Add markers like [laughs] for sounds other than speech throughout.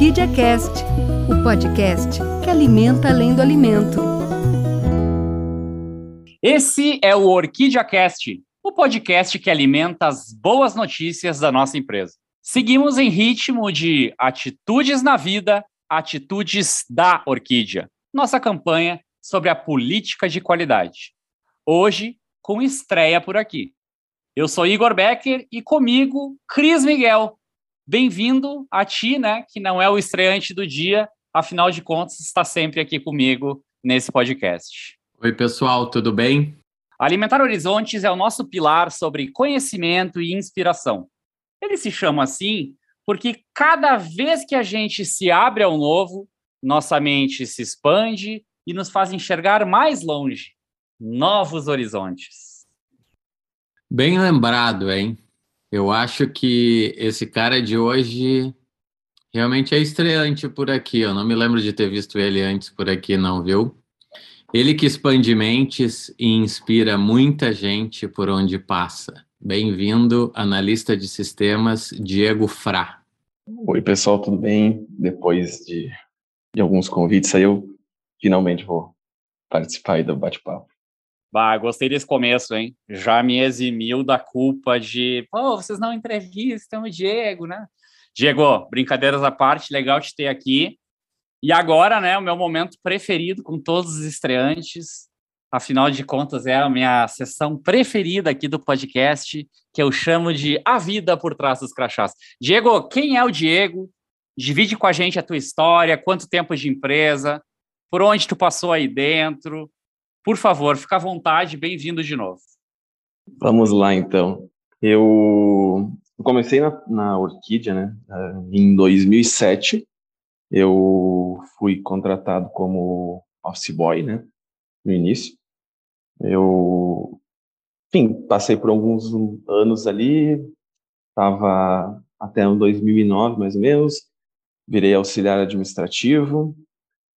Orquídea Cast, o podcast que alimenta além do alimento. Esse é o Orquídea Cast, o podcast que alimenta as boas notícias da nossa empresa. Seguimos em ritmo de atitudes na vida, atitudes da orquídea. Nossa campanha sobre a política de qualidade. Hoje, com estreia por aqui. Eu sou Igor Becker e comigo, Cris Miguel. Bem-vindo a ti, né, que não é o estreante do dia, afinal de contas, está sempre aqui comigo nesse podcast. Oi, pessoal, tudo bem? Alimentar Horizontes é o nosso pilar sobre conhecimento e inspiração. Ele se chama assim porque cada vez que a gente se abre ao novo, nossa mente se expande e nos faz enxergar mais longe, novos horizontes. Bem lembrado, hein? Eu acho que esse cara de hoje realmente é estreante por aqui. Eu não me lembro de ter visto ele antes por aqui, não, viu? Ele que expande mentes e inspira muita gente por onde passa. Bem-vindo, analista de sistemas, Diego Fra. Oi, pessoal, tudo bem? Depois de, de alguns convites, aí eu finalmente vou participar aí do bate-papo. Bah, gostei desse começo, hein? Já me eximiu da culpa de, pô, vocês não entrevistam o Diego, né? Diego, brincadeiras à parte, legal te ter aqui. E agora, né, o meu momento preferido com todos os estreantes. Afinal de contas, é a minha sessão preferida aqui do podcast, que eu chamo de A Vida por Trás dos Crachás. Diego, quem é o Diego? Divide com a gente a tua história, quanto tempo de empresa, por onde tu passou aí dentro. Por favor, fica à vontade, bem-vindo de novo. Vamos lá, então. Eu comecei na, na Orquídea, né, em 2007. Eu fui contratado como office boy, né, no início. Eu, enfim, passei por alguns anos ali, estava até 2009, mais ou menos, virei auxiliar administrativo,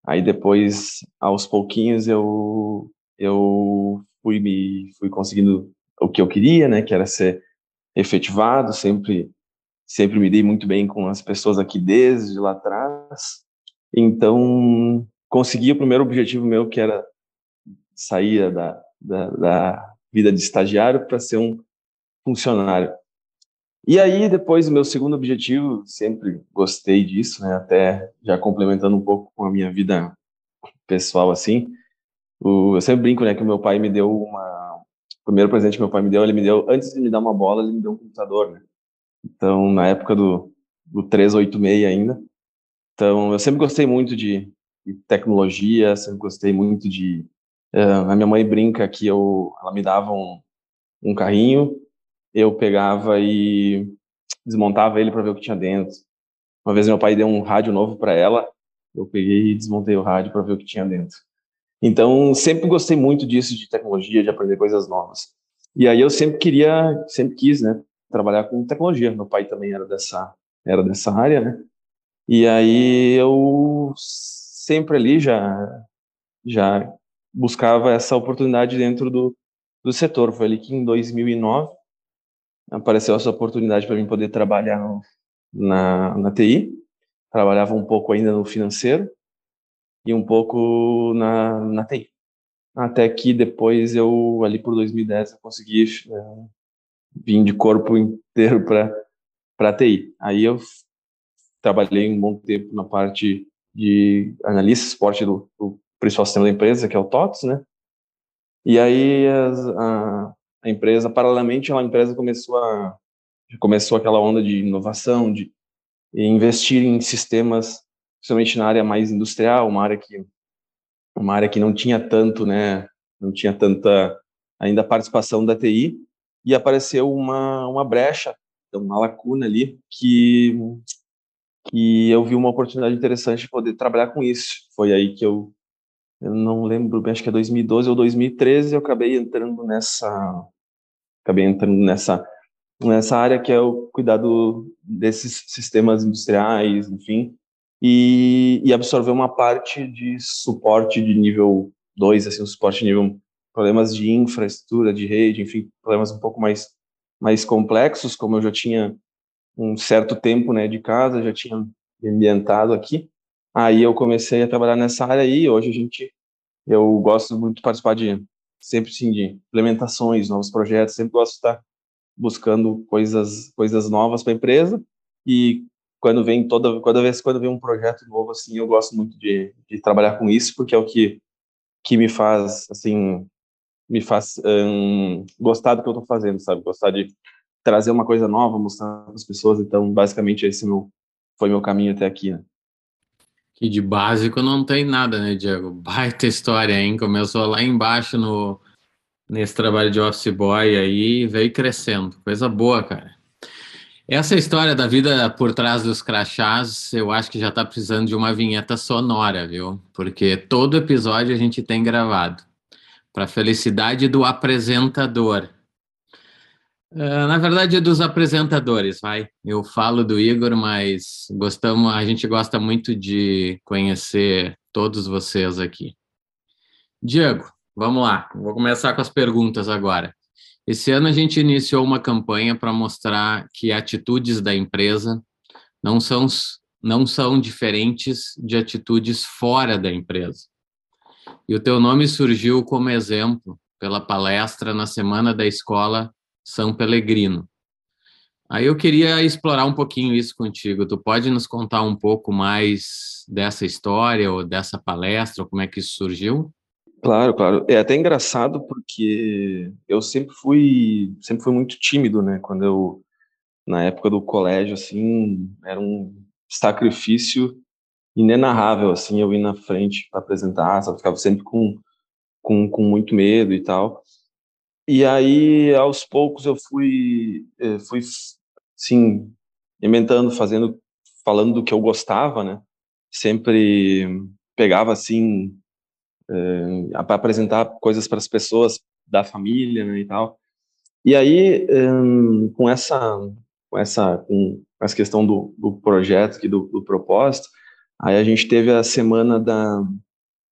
Aí depois, aos pouquinhos, eu eu fui me fui conseguindo o que eu queria, né, que era ser efetivado, sempre sempre me dei muito bem com as pessoas aqui desde lá atrás. Então, consegui o primeiro objetivo meu, que era sair da, da, da vida de estagiário para ser um funcionário. E aí, depois, o meu segundo objetivo, sempre gostei disso, né? Até já complementando um pouco com a minha vida pessoal, assim. O, eu sempre brinco, né? Que o meu pai me deu uma. O primeiro presente que meu pai me deu, ele me deu, antes de me dar uma bola, ele me deu um computador, né? Então, na época do, do 386 ainda. Então, eu sempre gostei muito de, de tecnologia, sempre gostei muito de. Uh, a minha mãe brinca que eu, ela me dava um, um carrinho eu pegava e desmontava ele para ver o que tinha dentro. Uma vez meu pai deu um rádio novo para ela, eu peguei e desmontei o rádio para ver o que tinha dentro. Então, sempre gostei muito disso, de tecnologia, de aprender coisas novas. E aí eu sempre queria, sempre quis, né, trabalhar com tecnologia. Meu pai também era dessa, era dessa área, né? E aí eu sempre ali já, já buscava essa oportunidade dentro do, do setor. Foi ali que em 2009 apareceu essa oportunidade para mim poder trabalhar na, na TI. Trabalhava um pouco ainda no financeiro e um pouco na, na TI. Até que depois eu, ali por 2010, eu consegui é, vir de corpo inteiro para a TI. Aí eu trabalhei um bom tempo na parte de analista esporte do, do principal sistema da empresa, que é o TOTS, né? E aí as, a, a empresa, paralelamente, a empresa começou a começou aquela onda de inovação, de investir em sistemas, principalmente na área mais industrial, uma área que uma área que não tinha tanto, né, não tinha tanta ainda participação da TI, e apareceu uma uma brecha, uma lacuna ali que que eu vi uma oportunidade interessante de poder trabalhar com isso. Foi aí que eu eu não lembro bem, acho que é 2012 ou 2013, eu acabei entrando nessa, acabei entrando nessa, nessa área que é o cuidado desses sistemas industriais, enfim, e, e absorver uma parte de suporte de nível 2, assim, um suporte nível, problemas de infraestrutura, de rede, enfim, problemas um pouco mais, mais complexos, como eu já tinha um certo tempo, né, de casa, já tinha ambientado aqui. Aí eu comecei a trabalhar nessa área aí, hoje a gente, eu gosto muito de participar de, sempre sim, de implementações, novos projetos, sempre gosto de estar buscando coisas, coisas novas para a empresa e quando vem toda, toda vez quando vem um projeto novo assim, eu gosto muito de, de trabalhar com isso, porque é o que, que me faz, assim, me faz um, gostar do que eu estou fazendo, sabe? Gostar de trazer uma coisa nova, mostrar para as pessoas. Então, basicamente, esse meu, foi meu caminho até aqui, né? De básico não tem nada, né, Diego? Baita história, hein? Começou lá embaixo no, nesse trabalho de office boy aí veio crescendo. Coisa boa, cara. Essa história da vida por trás dos crachás, eu acho que já está precisando de uma vinheta sonora, viu? Porque todo episódio a gente tem gravado para felicidade do apresentador. Uh, na verdade, dos apresentadores, vai. Eu falo do Igor, mas gostamos, a gente gosta muito de conhecer todos vocês aqui. Diego, vamos lá. Vou começar com as perguntas agora. Esse ano a gente iniciou uma campanha para mostrar que atitudes da empresa não são, não são diferentes de atitudes fora da empresa. E o teu nome surgiu como exemplo pela palestra na Semana da Escola São Pelegrino. Aí eu queria explorar um pouquinho isso contigo. Tu pode nos contar um pouco mais dessa história ou dessa palestra, ou como é que isso surgiu? Claro, claro. É até engraçado porque eu sempre fui, sempre fui muito tímido, né? Quando eu na época do colégio assim, era um sacrifício inenarrável, assim, eu ir na frente para apresentar, sabe? Ficava sempre com, com, com muito medo e tal. E aí, aos poucos, eu fui, eh, fui, sim, inventando, fazendo, falando do que eu gostava, né? Sempre pegava, assim, eh, para apresentar coisas para as pessoas da família, né, e tal. E aí, um, com essa, com essa, com essa questão do, do projeto, do, do propósito, Aí a gente teve a semana da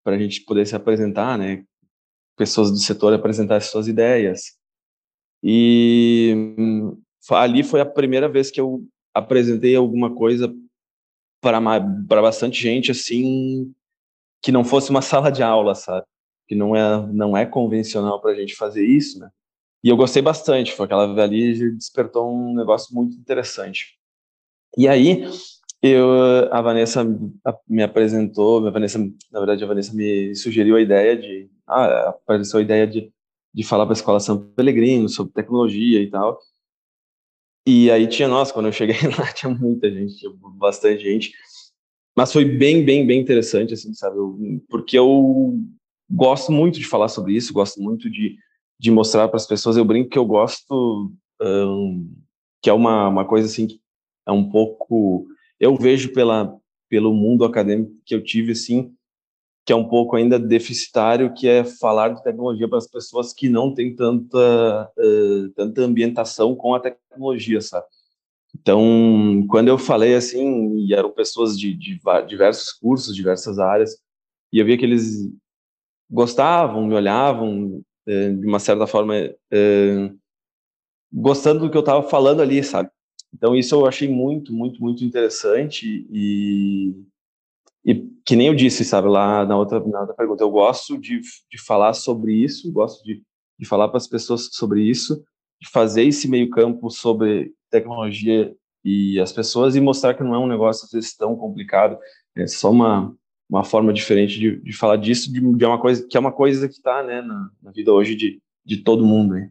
para a gente poder se apresentar, né? Pessoas do setor apresentar suas ideias. E hum, ali foi a primeira vez que eu apresentei alguma coisa para bastante gente assim que não fosse uma sala de aula, sabe? Que não é não é convencional para a gente fazer isso, né? E eu gostei bastante, foi aquela ali despertou um negócio muito interessante. E aí eu, a Vanessa me apresentou, a Vanessa, na verdade, a Vanessa me sugeriu a ideia de, ah, apareceu a ideia de, de falar para a escola São Pelegrino sobre tecnologia e tal. E aí tinha, nossa, quando eu cheguei [laughs] lá tinha muita gente, tinha bastante gente. Mas foi bem, bem, bem interessante, assim, sabe? Eu, porque eu gosto muito de falar sobre isso, gosto muito de, de mostrar para as pessoas. Eu brinco que eu gosto, um, que é uma, uma coisa assim, que é um pouco eu vejo pela, pelo mundo acadêmico que eu tive, assim, que é um pouco ainda deficitário, que é falar de tecnologia para as pessoas que não têm tanta, uh, tanta ambientação com a tecnologia, sabe? Então, quando eu falei assim, e eram pessoas de, de diversos cursos, diversas áreas, e eu via que eles gostavam, me olhavam, uh, de uma certa forma, uh, gostando do que eu estava falando ali, sabe? Então, isso eu achei muito, muito, muito interessante e, e que nem eu disse, sabe, lá na outra, na outra pergunta, eu gosto de, de falar sobre isso, gosto de, de falar para as pessoas sobre isso, de fazer esse meio campo sobre tecnologia e as pessoas e mostrar que não é um negócio às vezes tão complicado, é só uma, uma forma diferente de, de falar disso, de, de uma coisa que é uma coisa que está né, na, na, vida hoje de, de todo mundo. Hein?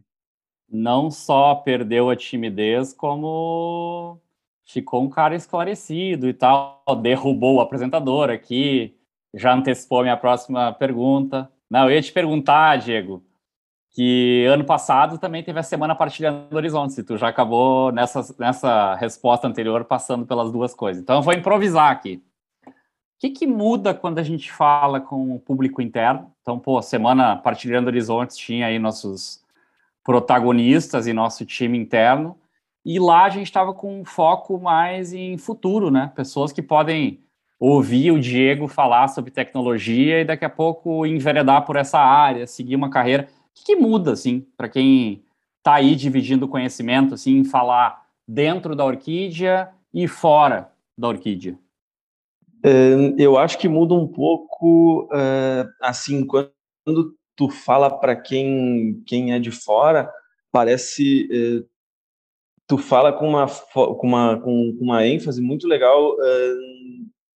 não só perdeu a timidez, como ficou um cara esclarecido e tal, derrubou o apresentador aqui, já antecipou a minha próxima pergunta. Não, eu ia te perguntar, Diego, que ano passado também teve a Semana Partilhando Horizontes, e tu já acabou nessa, nessa resposta anterior passando pelas duas coisas. Então eu vou improvisar aqui. O que, que muda quando a gente fala com o público interno? Então, pô, Semana Partilhando Horizontes tinha aí nossos protagonistas em nosso time interno. E lá a gente estava com um foco mais em futuro, né? Pessoas que podem ouvir o Diego falar sobre tecnologia e daqui a pouco enveredar por essa área, seguir uma carreira. Que, que muda, assim, para quem está aí dividindo conhecimento, assim, falar dentro da Orquídea e fora da Orquídea? Eu acho que muda um pouco, assim, quando tu fala para quem, quem é de fora, parece tu fala com uma com uma com uma ênfase muito legal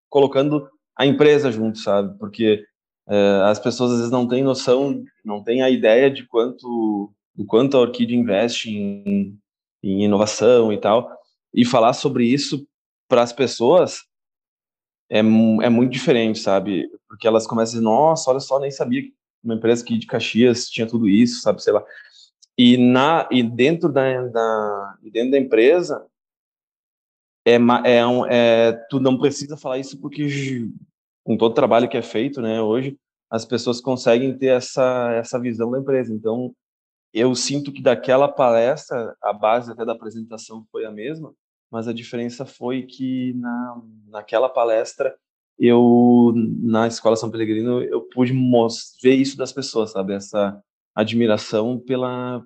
colocando a empresa junto sabe porque as pessoas às vezes não têm noção não têm a ideia de quanto do quanto a Orquídea investe em, em inovação e tal e falar sobre isso para as pessoas é, é muito diferente, sabe? Porque elas começam a dizer, nossa, olha só, nem sabia que uma empresa aqui de Caxias tinha tudo isso, sabe? Sei lá. E, na, e dentro da, da, dentro da empresa, é, é, um, é, tu não precisa falar isso porque com todo o trabalho que é feito, né, hoje, as pessoas conseguem ter essa, essa visão da empresa. Então, eu sinto que daquela palestra, a base até da apresentação foi a mesma, mas a diferença foi que na, naquela palestra eu na escola São Pellegrino eu pude ver isso das pessoas, sabe, essa admiração pela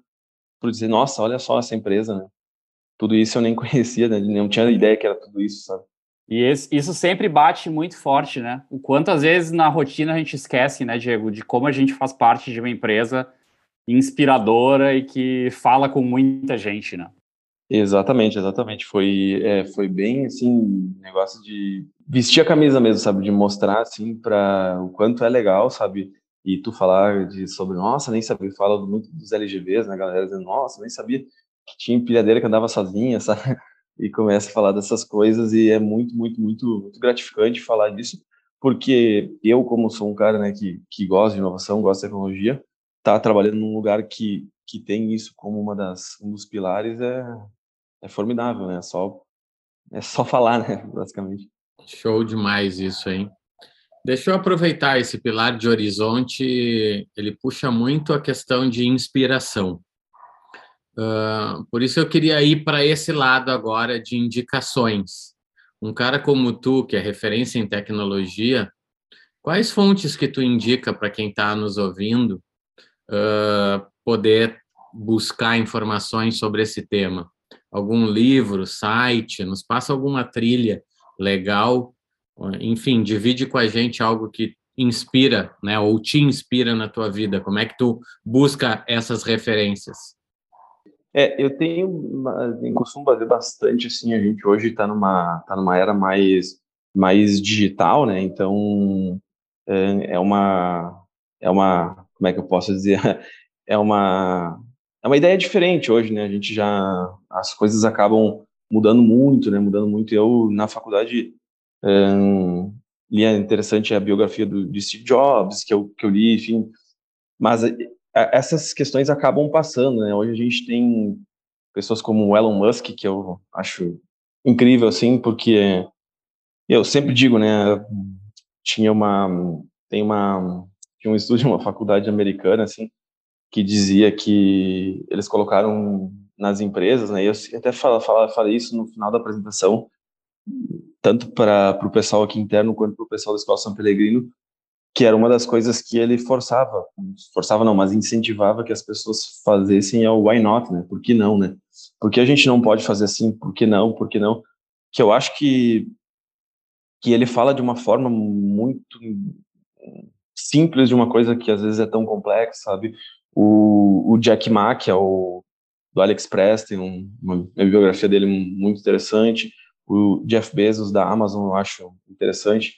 por dizer, nossa, olha só essa empresa, né? Tudo isso eu nem [laughs] conhecia, né? não tinha ideia que era tudo isso, sabe? E esse, isso sempre bate muito forte, né? O quanto às vezes na rotina a gente esquece, né, Diego, de como a gente faz parte de uma empresa inspiradora e que fala com muita gente, né? Exatamente, exatamente. Foi, é, foi bem assim, negócio de vestir a camisa mesmo, sabe? De mostrar assim para o quanto é legal, sabe? E tu falar de sobre, nossa, nem sabia, fala muito dos LGVs, né, galera? Dizendo, nossa, nem sabia que tinha empilhadeira que andava sozinha, [laughs] sabe? E começa a falar dessas coisas e é muito, muito, muito, muito gratificante falar disso, porque eu, como sou um cara, né, que, que gosta de inovação, gosta de tecnologia, tá trabalhando num lugar que que tem isso como uma das um dos pilares é é formidável, né? É só é só [laughs] falar, né, basicamente. Show demais isso, hein? Deixa eu aproveitar esse pilar de horizonte, ele puxa muito a questão de inspiração. Uh, por isso eu queria ir para esse lado agora de indicações. Um cara como tu, que é referência em tecnologia, quais fontes que tu indica para quem está nos ouvindo uh, poder buscar informações sobre esse tema? Algum livro, site, nos passa alguma trilha legal, enfim, divide com a gente algo que inspira, né, ou te inspira na tua vida. Como é que tu busca essas referências? É, eu tenho, eu costumo fazer bastante assim. A gente hoje está numa tá numa era mais mais digital, né? Então é, é uma é uma como é que eu posso dizer [laughs] é uma é uma ideia diferente hoje, né? A gente já as coisas acabam mudando muito, né? Mudando muito. Eu na faculdade um, li é interessante a biografia do Steve Jobs que eu que eu li, enfim. Mas essas questões acabam passando, né? Hoje a gente tem pessoas como o Elon Musk que eu acho incrível assim, porque eu sempre digo, né? Tinha uma tem uma tinha um estudo de uma faculdade americana assim que dizia que eles colocaram nas empresas, né? Eu até falei isso no final da apresentação, tanto para o pessoal aqui interno quanto para o pessoal da Escola São Pellegrino, que era uma das coisas que ele forçava, forçava não, mas incentivava que as pessoas fazessem é o why not, né? Por que não, né? Por que a gente não pode fazer assim? Por que não? Por que não? Que eu acho que que ele fala de uma forma muito simples de uma coisa que às vezes é tão complexa, sabe? O, o Jack Ma, que é o do AliExpress, tem um, uma, uma biografia dele muito interessante. O Jeff Bezos da Amazon eu acho interessante.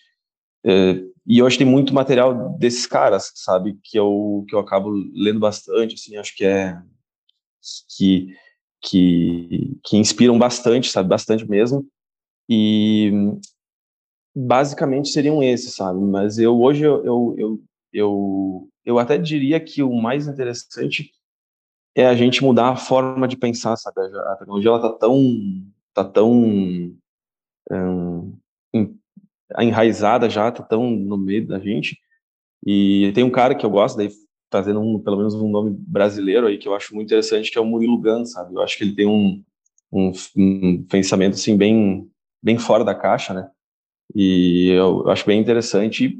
É, e hoje tem muito material desses caras, sabe, que eu que eu acabo lendo bastante, assim, acho que é que que que inspiram bastante, sabe, bastante mesmo. E basicamente seriam esses, sabe? Mas eu hoje eu, eu, eu, eu eu até diria que o mais interessante é a gente mudar a forma de pensar, sabe? A tecnologia ela tá tão tá tão um, enraizada já, tá tão no meio da gente. E tem um cara que eu gosto, daí trazendo um, pelo menos um nome brasileiro aí que eu acho muito interessante, que é o Murilo Gun, sabe? Eu acho que ele tem um, um, um pensamento assim bem bem fora da caixa, né? E eu, acho bem interessante.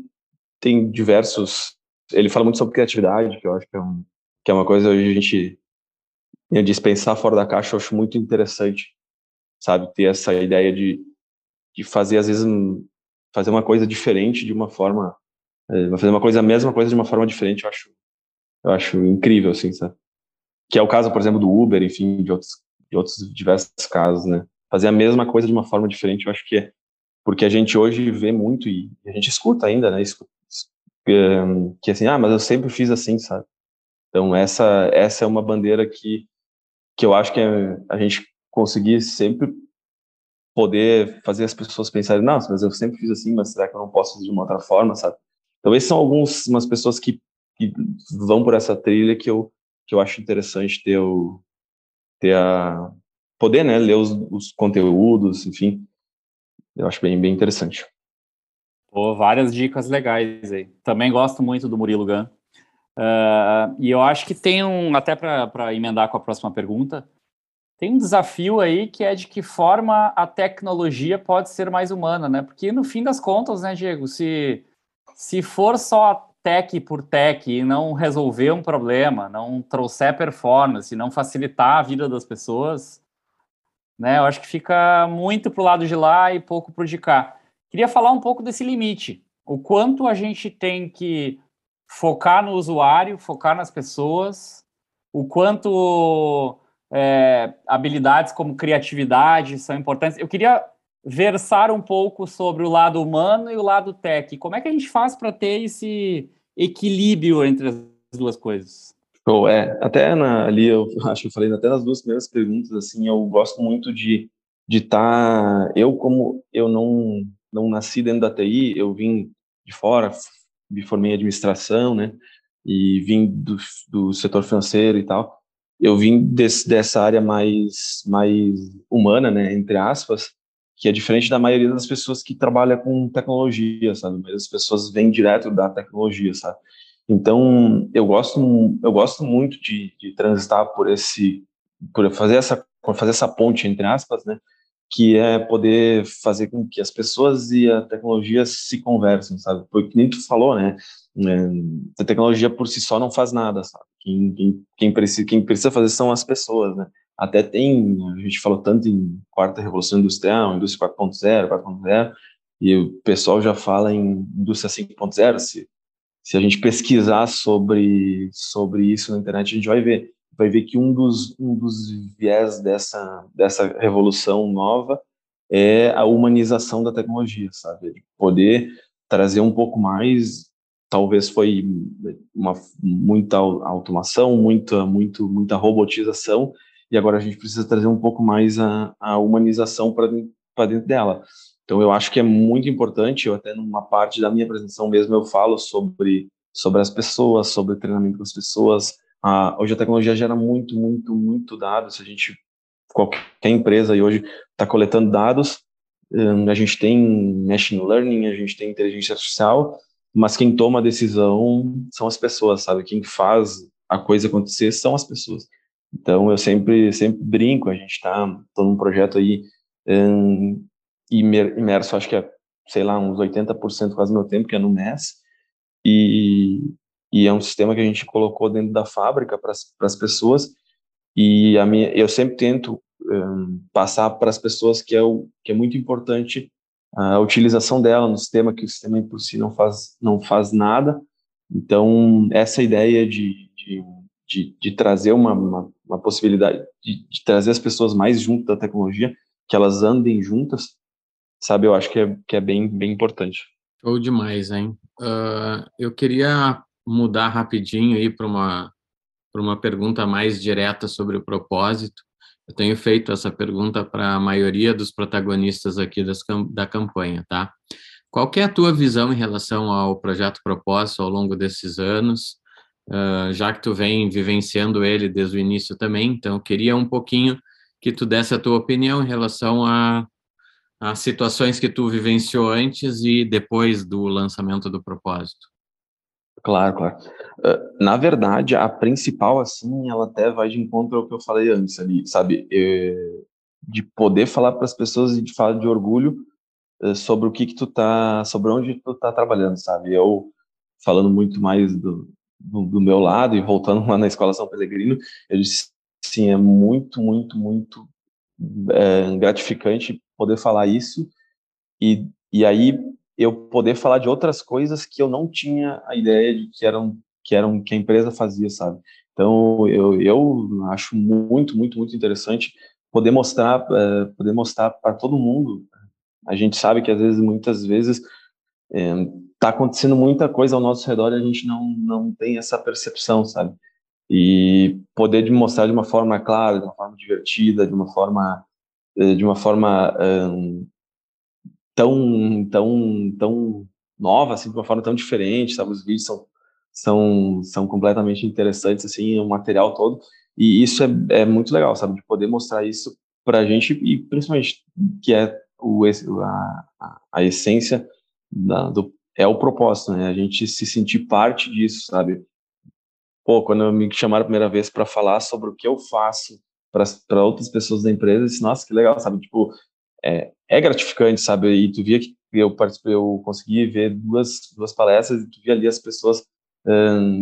Tem diversos ele fala muito sobre criatividade, que eu acho que é, um, que é uma coisa hoje a gente eu dispensar fora da caixa, eu acho muito interessante, sabe, ter essa ideia de, de fazer às vezes fazer uma coisa diferente de uma forma, é, fazer uma coisa a mesma coisa de uma forma diferente, eu acho, eu acho incrível, assim, sabe? Que é o caso, por exemplo, do Uber, enfim, de outros, de outros diversos casos, né? Fazer a mesma coisa de uma forma diferente, eu acho que é porque a gente hoje vê muito e a gente escuta ainda, né? Escuta, que assim, ah, mas eu sempre fiz assim, sabe? Então essa essa é uma bandeira que que eu acho que é a gente conseguir sempre poder fazer as pessoas pensarem, não, mas eu sempre fiz assim, mas será que eu não posso fazer de uma outra forma, sabe? Então esses são alguns pessoas que, que vão por essa trilha que eu que eu acho interessante ter o ter a poder, né, ler os, os conteúdos, enfim, eu acho bem bem interessante. Pô, várias dicas legais aí. Também gosto muito do Murilo Gun. Uh, e eu acho que tem um, até para emendar com a próxima pergunta, tem um desafio aí que é de que forma a tecnologia pode ser mais humana, né? Porque no fim das contas, né, Diego, se, se for só tech por tech e não resolver um problema, não trouxer performance, não facilitar a vida das pessoas, né? Eu acho que fica muito pro lado de lá e pouco pro de cá. Queria falar um pouco desse limite. O quanto a gente tem que focar no usuário, focar nas pessoas, o quanto é, habilidades como criatividade são importantes. Eu queria versar um pouco sobre o lado humano e o lado tech. Como é que a gente faz para ter esse equilíbrio entre as duas coisas? Bom, é, até na, ali eu [laughs] acho que eu falei até nas duas primeiras perguntas assim, eu gosto muito de de estar tá, eu como eu não não nasci dentro da TI, eu vim de fora, me formei em administração, né? E vim do, do setor financeiro e tal. Eu vim desse, dessa área mais, mais humana, né? Entre aspas, que é diferente da maioria das pessoas que trabalha com tecnologia, sabe? Mas as pessoas vêm direto da tecnologia, sabe? Então, eu gosto, eu gosto muito de, de transitar por esse, por fazer essa, fazer essa ponte entre aspas, né? Que é poder fazer com que as pessoas e a tecnologia se conversem, sabe? Porque nem tu falou, né? É, a tecnologia por si só não faz nada, sabe? Quem, quem, quem, precisa, quem precisa fazer são as pessoas, né? Até tem, a gente falou tanto em quarta revolução industrial, indústria 4.0, 4.0, e o pessoal já fala em indústria 5.0, se, se a gente pesquisar sobre, sobre isso na internet, a gente vai ver vai ver que um dos, um dos viés dessa, dessa revolução nova é a humanização da tecnologia, sabe? De poder trazer um pouco mais, talvez foi uma muita automação, muita, muito, muita robotização, e agora a gente precisa trazer um pouco mais a, a humanização para dentro dela. Então eu acho que é muito importante, eu até numa parte da minha apresentação mesmo eu falo sobre sobre as pessoas, sobre o treinamento das pessoas, ah, hoje a tecnologia gera muito, muito, muito dados. A gente, qualquer empresa aí hoje está coletando dados. Hum, a gente tem machine learning, a gente tem inteligência artificial, mas quem toma a decisão são as pessoas, sabe? Quem faz a coisa acontecer são as pessoas. Então eu sempre, sempre brinco. A gente está num projeto aí um, imerso, acho que é, sei lá, uns 80% quase do meu tempo, que é no MES. E, e é um sistema que a gente colocou dentro da fábrica para as pessoas e a minha, eu sempre tento um, passar para as pessoas que é, o, que é muito importante a utilização dela no sistema, que o sistema por si não faz, não faz nada. Então, essa ideia de, de, de, de trazer uma, uma, uma possibilidade, de, de, trazer as pessoas mais junto da tecnologia, que elas andem juntas, sabe, eu acho que é, que é bem, bem importante. Show demais, hein? Uh, eu queria mudar rapidinho aí para uma para uma pergunta mais direta sobre o propósito. Eu tenho feito essa pergunta para a maioria dos protagonistas aqui das, da campanha, tá? Qual é a tua visão em relação ao projeto Propósito ao longo desses anos? Uh, já que tu vem vivenciando ele desde o início também, então queria um pouquinho que tu desse a tua opinião em relação a, a situações que tu vivenciou antes e depois do lançamento do propósito. Claro, claro. Uh, na verdade, a principal, assim, ela até vai de encontro ao que eu falei antes ali, sabe? Eu, de poder falar para as pessoas e de falar de orgulho uh, sobre o que que tu tá, sobre onde tu tá trabalhando, sabe? Eu, falando muito mais do, do, do meu lado e voltando lá na Escola São Pelegrino, eu disse, sim, é muito, muito, muito é, gratificante poder falar isso e, e aí eu poder falar de outras coisas que eu não tinha a ideia de que eram que eram que a empresa fazia, sabe? Então eu, eu acho muito muito muito interessante poder mostrar uh, poder mostrar para todo mundo. A gente sabe que às vezes muitas vezes está é, acontecendo muita coisa ao nosso redor e a gente não não tem essa percepção, sabe? E poder mostrar de uma forma clara, de uma forma divertida, de uma forma eh, de uma forma um, tão, tão, tão nova, assim, de uma forma tão diferente, sabe? Os vídeos são, são, são completamente interessantes, assim, o material todo. E isso é, é muito legal, sabe? De poder mostrar isso para a gente e principalmente que é o, a, a, essência da, do, é o propósito, né? A gente se sentir parte disso, sabe? Pô, quando me chamaram a primeira vez para falar sobre o que eu faço para outras pessoas da empresa, eu disse, nossa, que legal, sabe? Tipo, é, é gratificante, sabe? E tu via que eu participei, eu consegui ver duas, duas palestras e tu via ali as pessoas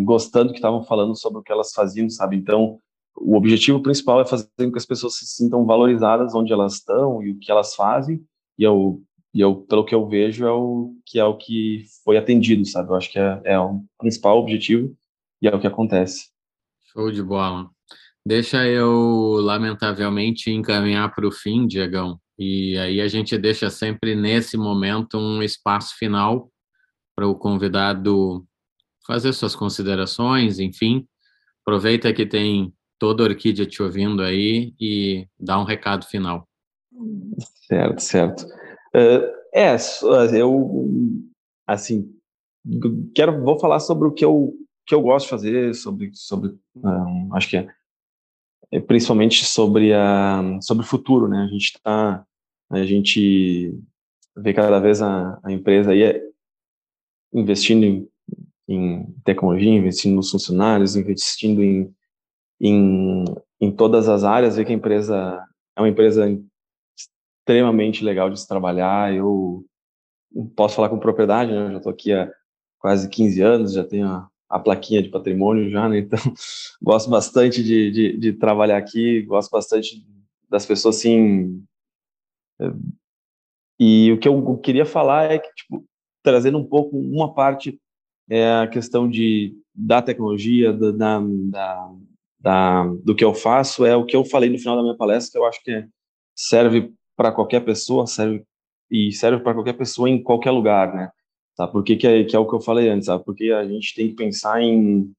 gostando que estavam falando sobre o que elas faziam, sabe? Então, o objetivo principal é fazer com que as pessoas se sintam valorizadas onde elas estão e o que elas fazem. E eu, e eu pelo que eu vejo, é o que é o que foi atendido, sabe? Eu acho que é, é o principal objetivo e é o que acontece. Show de bola. Deixa eu, lamentavelmente, encaminhar para o fim, Diegão. E aí a gente deixa sempre nesse momento um espaço final para o convidado fazer suas considerações, enfim. Aproveita que tem toda a Orquídea te ouvindo aí e dá um recado final. Certo, certo. Uh, é, eu, assim, quero, vou falar sobre o que eu, que eu gosto de fazer, sobre, sobre um, acho que é principalmente sobre a sobre o futuro, né? A gente está a gente vê cada vez a, a empresa aí é investindo em, em, tecnologia, investindo nos funcionários, investindo em, em, em todas as áreas, vê que a empresa é uma empresa extremamente legal de se trabalhar. Eu posso falar com propriedade, né? Eu já estou aqui há quase 15 anos, já tenho a, plaquinha de patrimônio já, né? Então, [laughs] gosto bastante de, de, de, trabalhar aqui, gosto bastante das pessoas, assim... E o que eu queria falar é que, tipo, trazendo um pouco, uma parte é a questão de, da tecnologia, da, da, da, do que eu faço, é o que eu falei no final da minha palestra, que eu acho que é, serve para qualquer pessoa, serve e serve para qualquer pessoa em qualquer lugar, né? Tá? Por que, é, que é o que eu falei antes, sabe? Porque a gente tem que pensar em,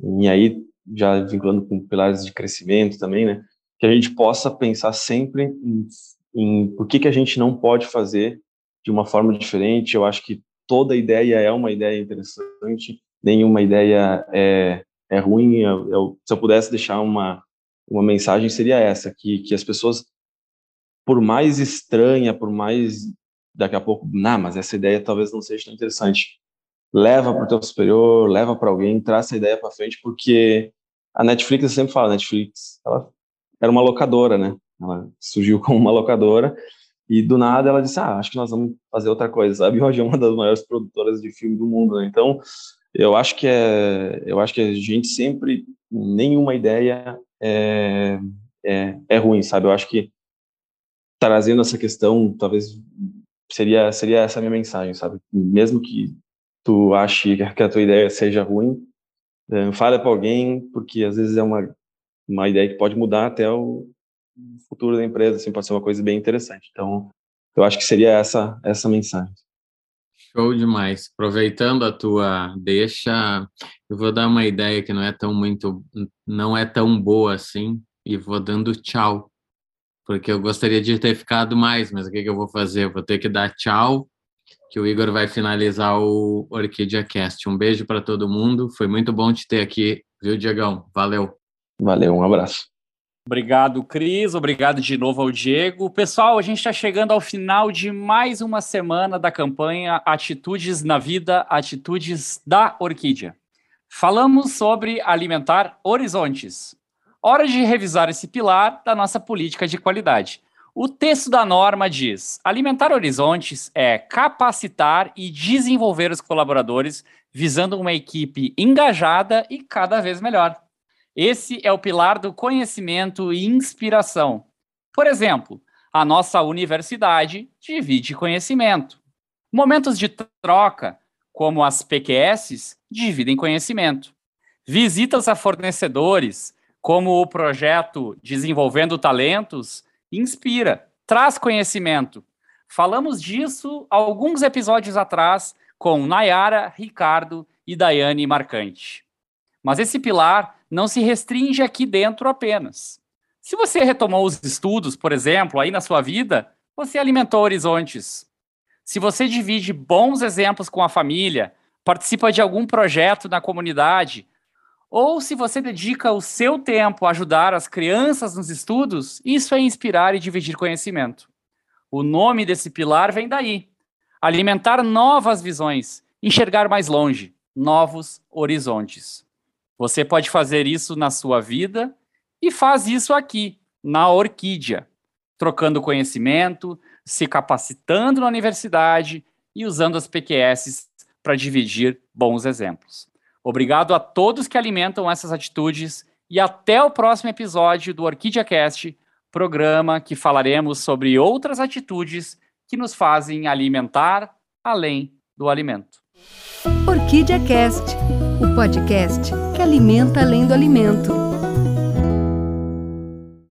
em aí, já vinculando com pilares de crescimento também, né? Que a gente possa pensar sempre em, em por que, que a gente não pode fazer de uma forma diferente. Eu acho que toda ideia é uma ideia interessante, nenhuma ideia é, é ruim. Eu, eu, se eu pudesse deixar uma, uma mensagem, seria essa, que, que as pessoas, por mais estranha, por mais daqui a pouco, não, mas essa ideia talvez não seja tão interessante. Leva para o teu superior, leva para alguém, traz essa ideia para frente, porque a Netflix, eu sempre falo, a Netflix, ela era uma locadora, né? Ela surgiu como uma locadora e do nada ela disse, ah, acho que nós vamos fazer outra coisa, sabe? [laughs] Hoje é uma das maiores produtoras de filme do mundo, né? Então, eu acho que é, eu acho que a gente sempre, nenhuma ideia é, é, é ruim, sabe? Eu acho que trazendo essa questão, talvez seria seria essa a minha mensagem, sabe? Mesmo que tu ache que a tua ideia seja ruim, é, fala para alguém, porque às vezes é uma uma ideia que pode mudar até o futuro da empresa, assim, pode ser uma coisa bem interessante. Então, eu acho que seria essa essa mensagem. Show demais. Aproveitando a tua deixa, eu vou dar uma ideia que não é tão muito não é tão boa assim e vou dando tchau porque eu gostaria de ter ficado mais, mas o que, que eu vou fazer? Eu vou ter que dar tchau, que o Igor vai finalizar o Orquídea Cast. Um beijo para todo mundo, foi muito bom te ter aqui, viu, Diegão? Valeu. Valeu, um abraço. Obrigado, Cris. Obrigado de novo ao Diego. Pessoal, a gente está chegando ao final de mais uma semana da campanha Atitudes na Vida, Atitudes da Orquídea. Falamos sobre alimentar horizontes, Hora de revisar esse pilar da nossa política de qualidade. O texto da norma diz: alimentar horizontes é capacitar e desenvolver os colaboradores visando uma equipe engajada e cada vez melhor. Esse é o pilar do conhecimento e inspiração. Por exemplo, a nossa universidade divide conhecimento. Momentos de troca, como as PQS, dividem conhecimento. Visitas a fornecedores, como o projeto Desenvolvendo Talentos, inspira, traz conhecimento. Falamos disso alguns episódios atrás com Nayara, Ricardo e Daiane Marcante. Mas esse pilar não se restringe aqui dentro apenas. Se você retomou os estudos, por exemplo, aí na sua vida, você alimentou horizontes. Se você divide bons exemplos com a família, participa de algum projeto na comunidade, ou se você dedica o seu tempo a ajudar as crianças nos estudos, isso é inspirar e dividir conhecimento. O nome desse pilar vem daí. Alimentar novas visões, enxergar mais longe, novos horizontes. Você pode fazer isso na sua vida e faz isso aqui, na Orquídea, trocando conhecimento, se capacitando na universidade e usando as PQS para dividir bons exemplos. Obrigado a todos que alimentam essas atitudes e até o próximo episódio do Orquídea Cast, programa que falaremos sobre outras atitudes que nos fazem alimentar além do alimento. Orquídea Cast, o podcast que alimenta além do alimento.